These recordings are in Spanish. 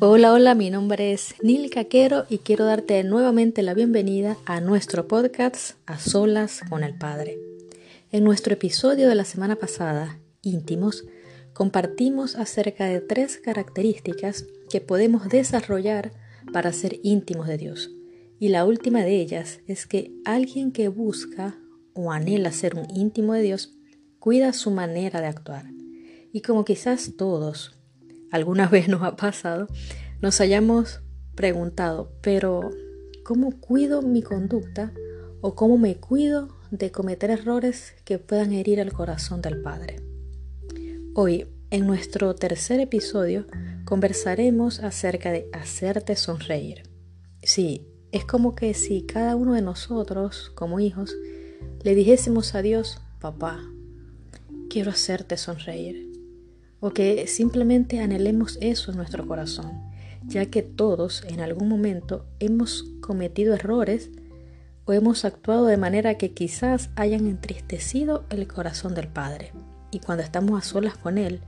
Hola, hola, mi nombre es Nil Caquero y quiero darte nuevamente la bienvenida a nuestro podcast A Solas con el Padre. En nuestro episodio de la semana pasada, Íntimos, compartimos acerca de tres características que podemos desarrollar para ser íntimos de Dios. Y la última de ellas es que alguien que busca o anhela ser un íntimo de Dios cuida su manera de actuar. Y como quizás todos alguna vez nos ha pasado, nos hayamos preguntado, pero ¿cómo cuido mi conducta o cómo me cuido de cometer errores que puedan herir el corazón del Padre? Hoy, en nuestro tercer episodio, conversaremos acerca de hacerte sonreír. Sí, es como que si cada uno de nosotros, como hijos, le dijésemos a Dios, papá, quiero hacerte sonreír o que simplemente anhelemos eso en nuestro corazón, ya que todos en algún momento hemos cometido errores o hemos actuado de manera que quizás hayan entristecido el corazón del Padre. Y cuando estamos a solas con Él,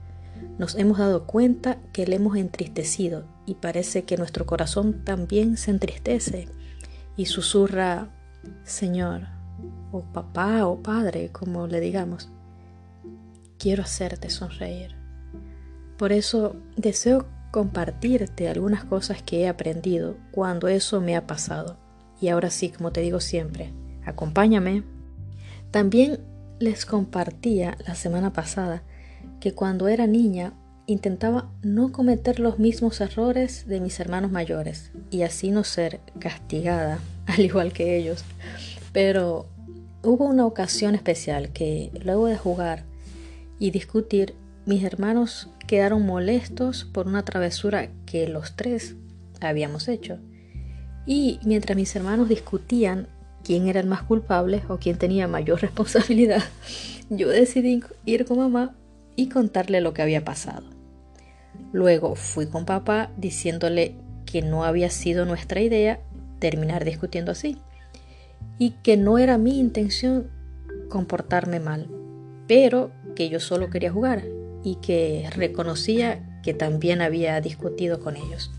nos hemos dado cuenta que le hemos entristecido y parece que nuestro corazón también se entristece y susurra, Señor, o papá o padre, como le digamos, quiero hacerte sonreír. Por eso deseo compartirte algunas cosas que he aprendido cuando eso me ha pasado. Y ahora sí, como te digo siempre, acompáñame. También les compartía la semana pasada que cuando era niña intentaba no cometer los mismos errores de mis hermanos mayores y así no ser castigada, al igual que ellos. Pero hubo una ocasión especial que luego de jugar y discutir, mis hermanos quedaron molestos por una travesura que los tres habíamos hecho. Y mientras mis hermanos discutían quién era el más culpable o quién tenía mayor responsabilidad, yo decidí ir con mamá y contarle lo que había pasado. Luego fui con papá diciéndole que no había sido nuestra idea terminar discutiendo así y que no era mi intención comportarme mal, pero que yo solo quería jugar y que reconocía que también había discutido con ellos.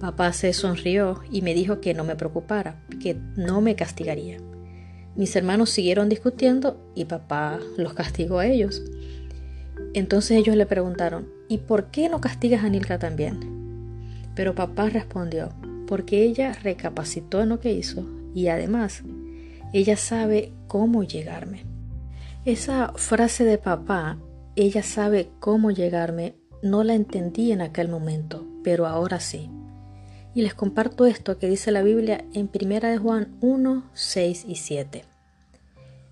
Papá se sonrió y me dijo que no me preocupara, que no me castigaría. Mis hermanos siguieron discutiendo y papá los castigó a ellos. Entonces ellos le preguntaron, ¿y por qué no castigas a Nilka también? Pero papá respondió, porque ella recapacitó en lo que hizo y además ella sabe cómo llegarme. Esa frase de papá ella sabe cómo llegarme, no la entendí en aquel momento, pero ahora sí. Y les comparto esto que dice la Biblia en 1 de Juan 1, 6 y 7.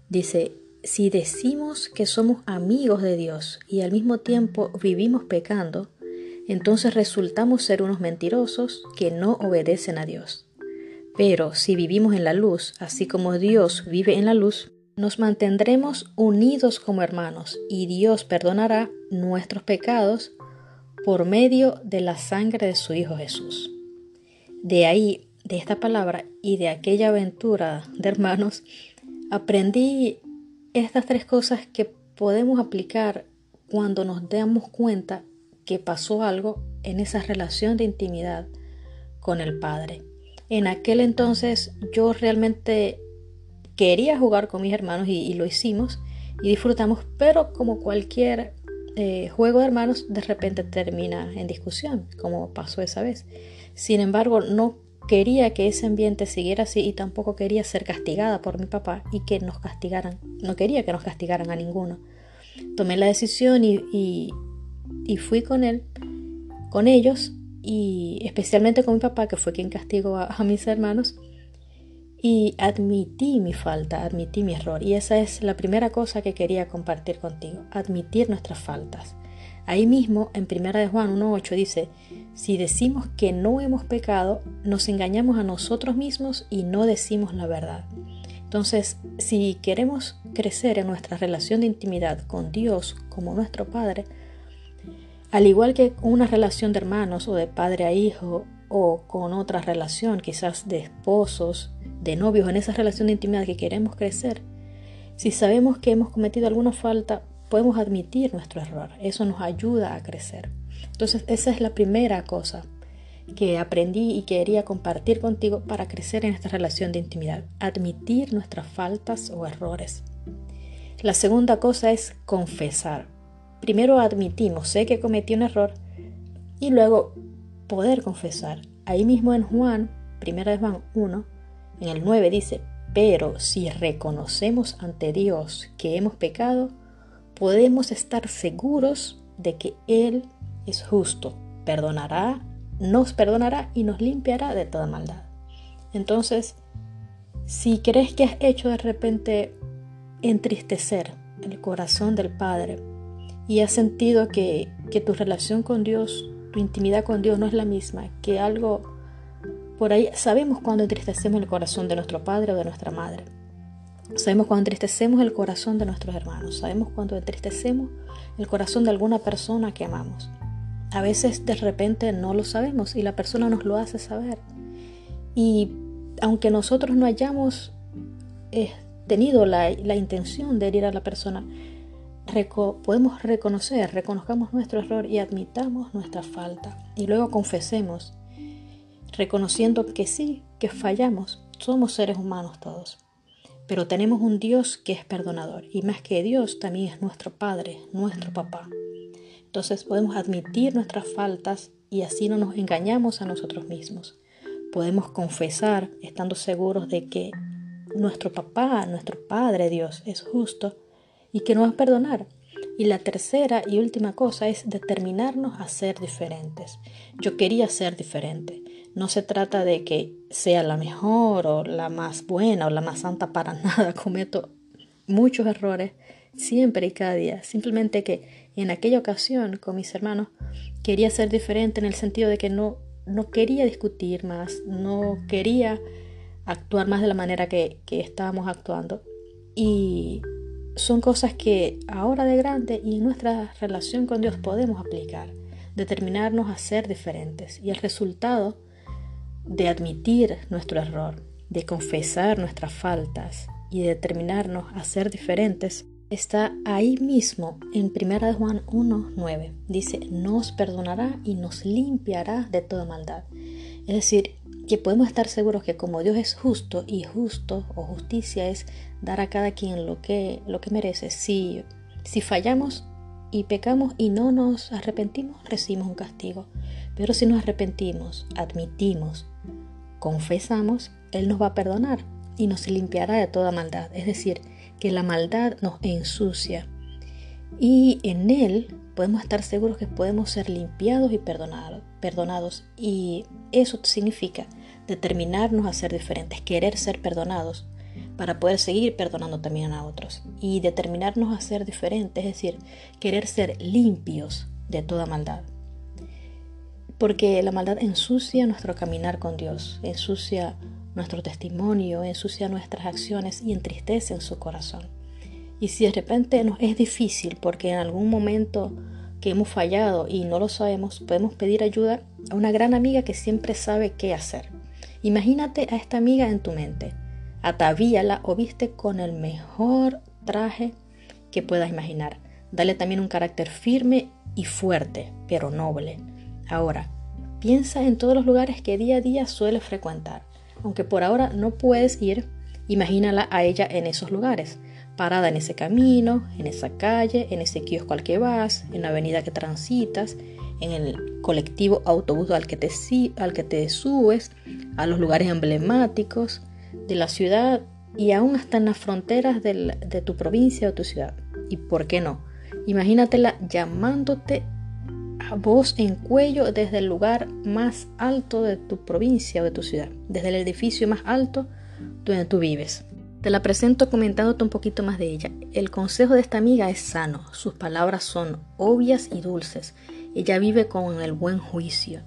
Dice, si decimos que somos amigos de Dios y al mismo tiempo vivimos pecando, entonces resultamos ser unos mentirosos que no obedecen a Dios. Pero si vivimos en la luz, así como Dios vive en la luz, nos mantendremos unidos como hermanos y Dios perdonará nuestros pecados por medio de la sangre de su Hijo Jesús. De ahí, de esta palabra y de aquella aventura de hermanos, aprendí estas tres cosas que podemos aplicar cuando nos damos cuenta que pasó algo en esa relación de intimidad con el Padre. En aquel entonces yo realmente quería jugar con mis hermanos y, lo hicimos y disfrutamos, pero como cualquier eh, juego de hermanos, de repente termina en discusión, como pasó esa vez. Sin embargo, no quería que ese ambiente siguiera así y tampoco quería ser castigada por mi papá y que nos castigaran. No quería que nos castigaran a ninguno. Tomé la decisión y, fui con él, con ellos y especialmente con mi papá, que fue quien castigó a mis hermanos y admití mi falta, admití mi error. Y esa es la primera cosa que quería compartir contigo, admitir nuestras faltas. Ahí mismo, en 1 de Juan 1.8 dice, si decimos que no hemos pecado, nos engañamos a nosotros mismos y no decimos la verdad. Entonces, si queremos crecer en nuestra relación de intimidad con Dios como nuestro Padre, al igual que una relación de hermanos o de padre a hijo o con otra relación, quizás de esposos, de novios, en esa relación de intimidad que queremos crecer, si sabemos que hemos cometido alguna falta, podemos admitir nuestro error. Eso nos ayuda a crecer. Entonces, esa es la primera cosa. que aprendí y quería compartir contigo para crecer en esta relación de intimidad. Admitir nuestras faltas o errores. La segunda cosa es confesar. Primero admitimos, sé que cometí un error y luego poder confesar. Ahí mismo en Juan, primera de Juan 1, en el 9 dice, pero si reconocemos ante Dios que hemos pecado, podemos estar seguros de que Él es justo, perdonará, nos perdonará y nos limpiará de toda maldad. Entonces, si crees que has hecho de repente entristecer el corazón del Padre y has sentido que, que tu relación con Dios, tu intimidad con Dios no es la misma, que algo por ahí sabemos cuando entristecemos el corazón de nuestro padre o de nuestra madre. Sabemos cuando entristecemos el corazón de nuestros hermanos. Sabemos cuando entristecemos el corazón de alguna persona que amamos. A veces de repente no lo sabemos y la persona nos lo hace saber. Y aunque nosotros no hayamos eh, tenido la, intención de herir a la persona, podemos reconocer, reconozcamos nuestro error y admitamos nuestra falta. Y luego confesemos reconociendo que sí, que fallamos, somos seres humanos todos. Pero tenemos un Dios que es perdonador y más que Dios también es nuestro Padre, nuestro Papá. Entonces podemos admitir nuestras faltas y así no nos engañamos a nosotros mismos. Podemos confesar estando seguros de que nuestro Papá, nuestro Padre Dios es justo y que nos va a perdonar y la tercera y última cosa es determinarnos a ser diferentes. Yo quería ser diferente. No se trata de que sea la mejor o la más buena o la más santa para nada. Cometo muchos errores siempre y cada día. Simplemente que en aquella ocasión con mis hermanos quería ser diferente en el sentido de que no, no quería discutir más, no quería actuar más de la manera que, que estábamos actuando. Y son cosas que ahora de grande y en nuestra relación con Dios podemos aplicar, determinarnos a ser diferentes. Y el resultado de admitir nuestro error, de confesar nuestras faltas y de determinarnos a ser diferentes está ahí mismo en 1 Juan 1.9. Dice, nos perdonará y nos limpiará de toda maldad. Es decir, que podemos estar seguros que como Dios es justo y justo o justicia es dar a cada quien lo que, lo que merece, si, si fallamos y pecamos y no nos arrepentimos, recibimos un castigo. Pero si nos arrepentimos, admitimos, confesamos, Él nos va a perdonar y nos limpiará de toda maldad. Es decir, que la maldad nos ensucia. Y en Él podemos estar seguros que podemos ser limpiados y perdonados. perdonados. Y eso significa determinarnos a ser diferentes, querer ser perdonados para poder seguir perdonando también a otros y determinarnos a ser diferentes, es decir, querer ser limpios de toda maldad. Porque la maldad ensucia nuestro caminar con Dios, ensucia nuestro testimonio, ensucia nuestras acciones y entristece en su corazón. Y si de repente nos es difícil porque en algún momento que hemos fallado y no lo sabemos, podemos pedir ayuda a una gran amiga que siempre sabe qué hacer. Imagínate a esta amiga en tu mente. Atavíala o viste con el mejor traje que puedas imaginar. Dale también un carácter firme y fuerte, pero noble. Ahora, piensa en todos los lugares que día a día suele frecuentar. Aunque por ahora no puedes ir, imagínala a ella en esos lugares, parada en ese camino, en esa calle, en ese kiosco al que vas, en la avenida que transitas, en el colectivo autobús al que te, subes, a los lugares emblemáticos de la ciudad y aún hasta en las fronteras de tu provincia o tu ciudad. ¿Y por qué no? Imagínatela llamándote voz en cuello desde el lugar más alto de tu provincia o de tu ciudad, desde el edificio más alto donde tú vives. Te la presento comentándote un poquito más de ella. El consejo de esta amiga es sano, sus palabras son obvias y dulces. Ella vive con el buen juicio.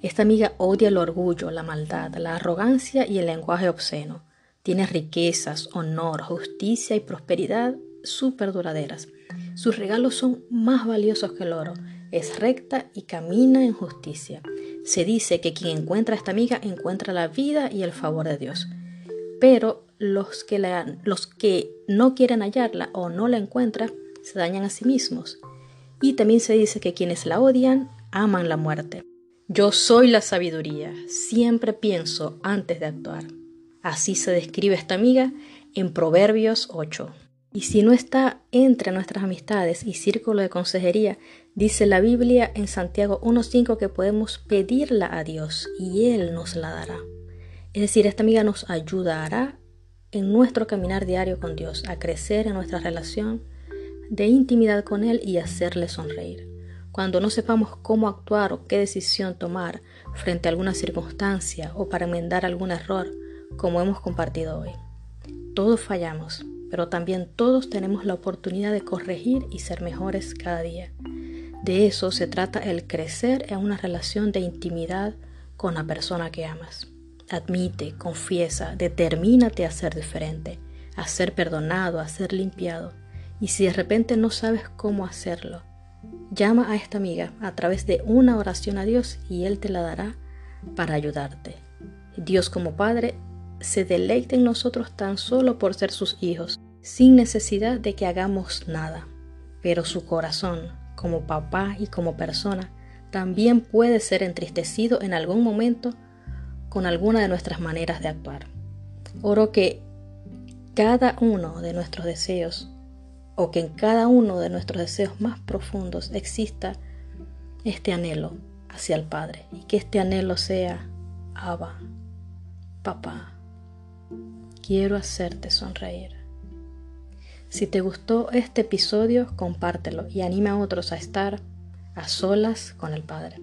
Esta amiga odia el orgullo, la maldad, la arrogancia y el lenguaje obsceno. Tiene riquezas, honor, justicia y prosperidad súper duraderas. Sus regalos son más valiosos que el oro. Es recta y camina en justicia. Se dice que quien encuentra a esta amiga encuentra la vida y el favor de Dios. Pero los que, los que no quieren hallarla o no la encuentran se dañan a sí mismos. Y también se dice que quienes la odian aman la muerte. Yo soy la sabiduría, siempre pienso antes de actuar. Así se describe esta amiga en Proverbios 8. Y si no está entre nuestras amistades y círculo de consejería, dice la Biblia en Santiago 1.5 que podemos pedirla a Dios y Él nos la dará. Es decir, esta amiga nos ayudará en nuestro caminar diario con Dios, a crecer en nuestra relación de intimidad con Él y hacerle sonreír. Cuando no sepamos cómo actuar o qué decisión tomar frente a alguna circunstancia o para enmendar algún error, como hemos compartido hoy. Todos fallamos, pero también todos tenemos la oportunidad de corregir y ser mejores cada día. De eso se trata el crecer en una relación de intimidad con la persona que amas. Admite, confiesa, determínate a ser diferente, a ser perdonado, a ser limpiado. Y si de repente no sabes cómo hacerlo, llama a esta amiga a través de una oración a Dios y Él te la dará para ayudarte. Dios como Padre se deleite en nosotros tan solo por ser sus hijos, sin necesidad de que hagamos nada. Pero su corazón, como papá y como persona, también puede ser entristecido en algún momento con alguna de nuestras maneras de actuar. Oro que cada uno de nuestros deseos, o que en cada uno de nuestros deseos más profundos exista este anhelo hacia el Padre, y que este anhelo sea Abba, papá quiero hacerte sonreír. Si te gustó este episodio, compártelo y anima a otros a estar a solas con el Padre.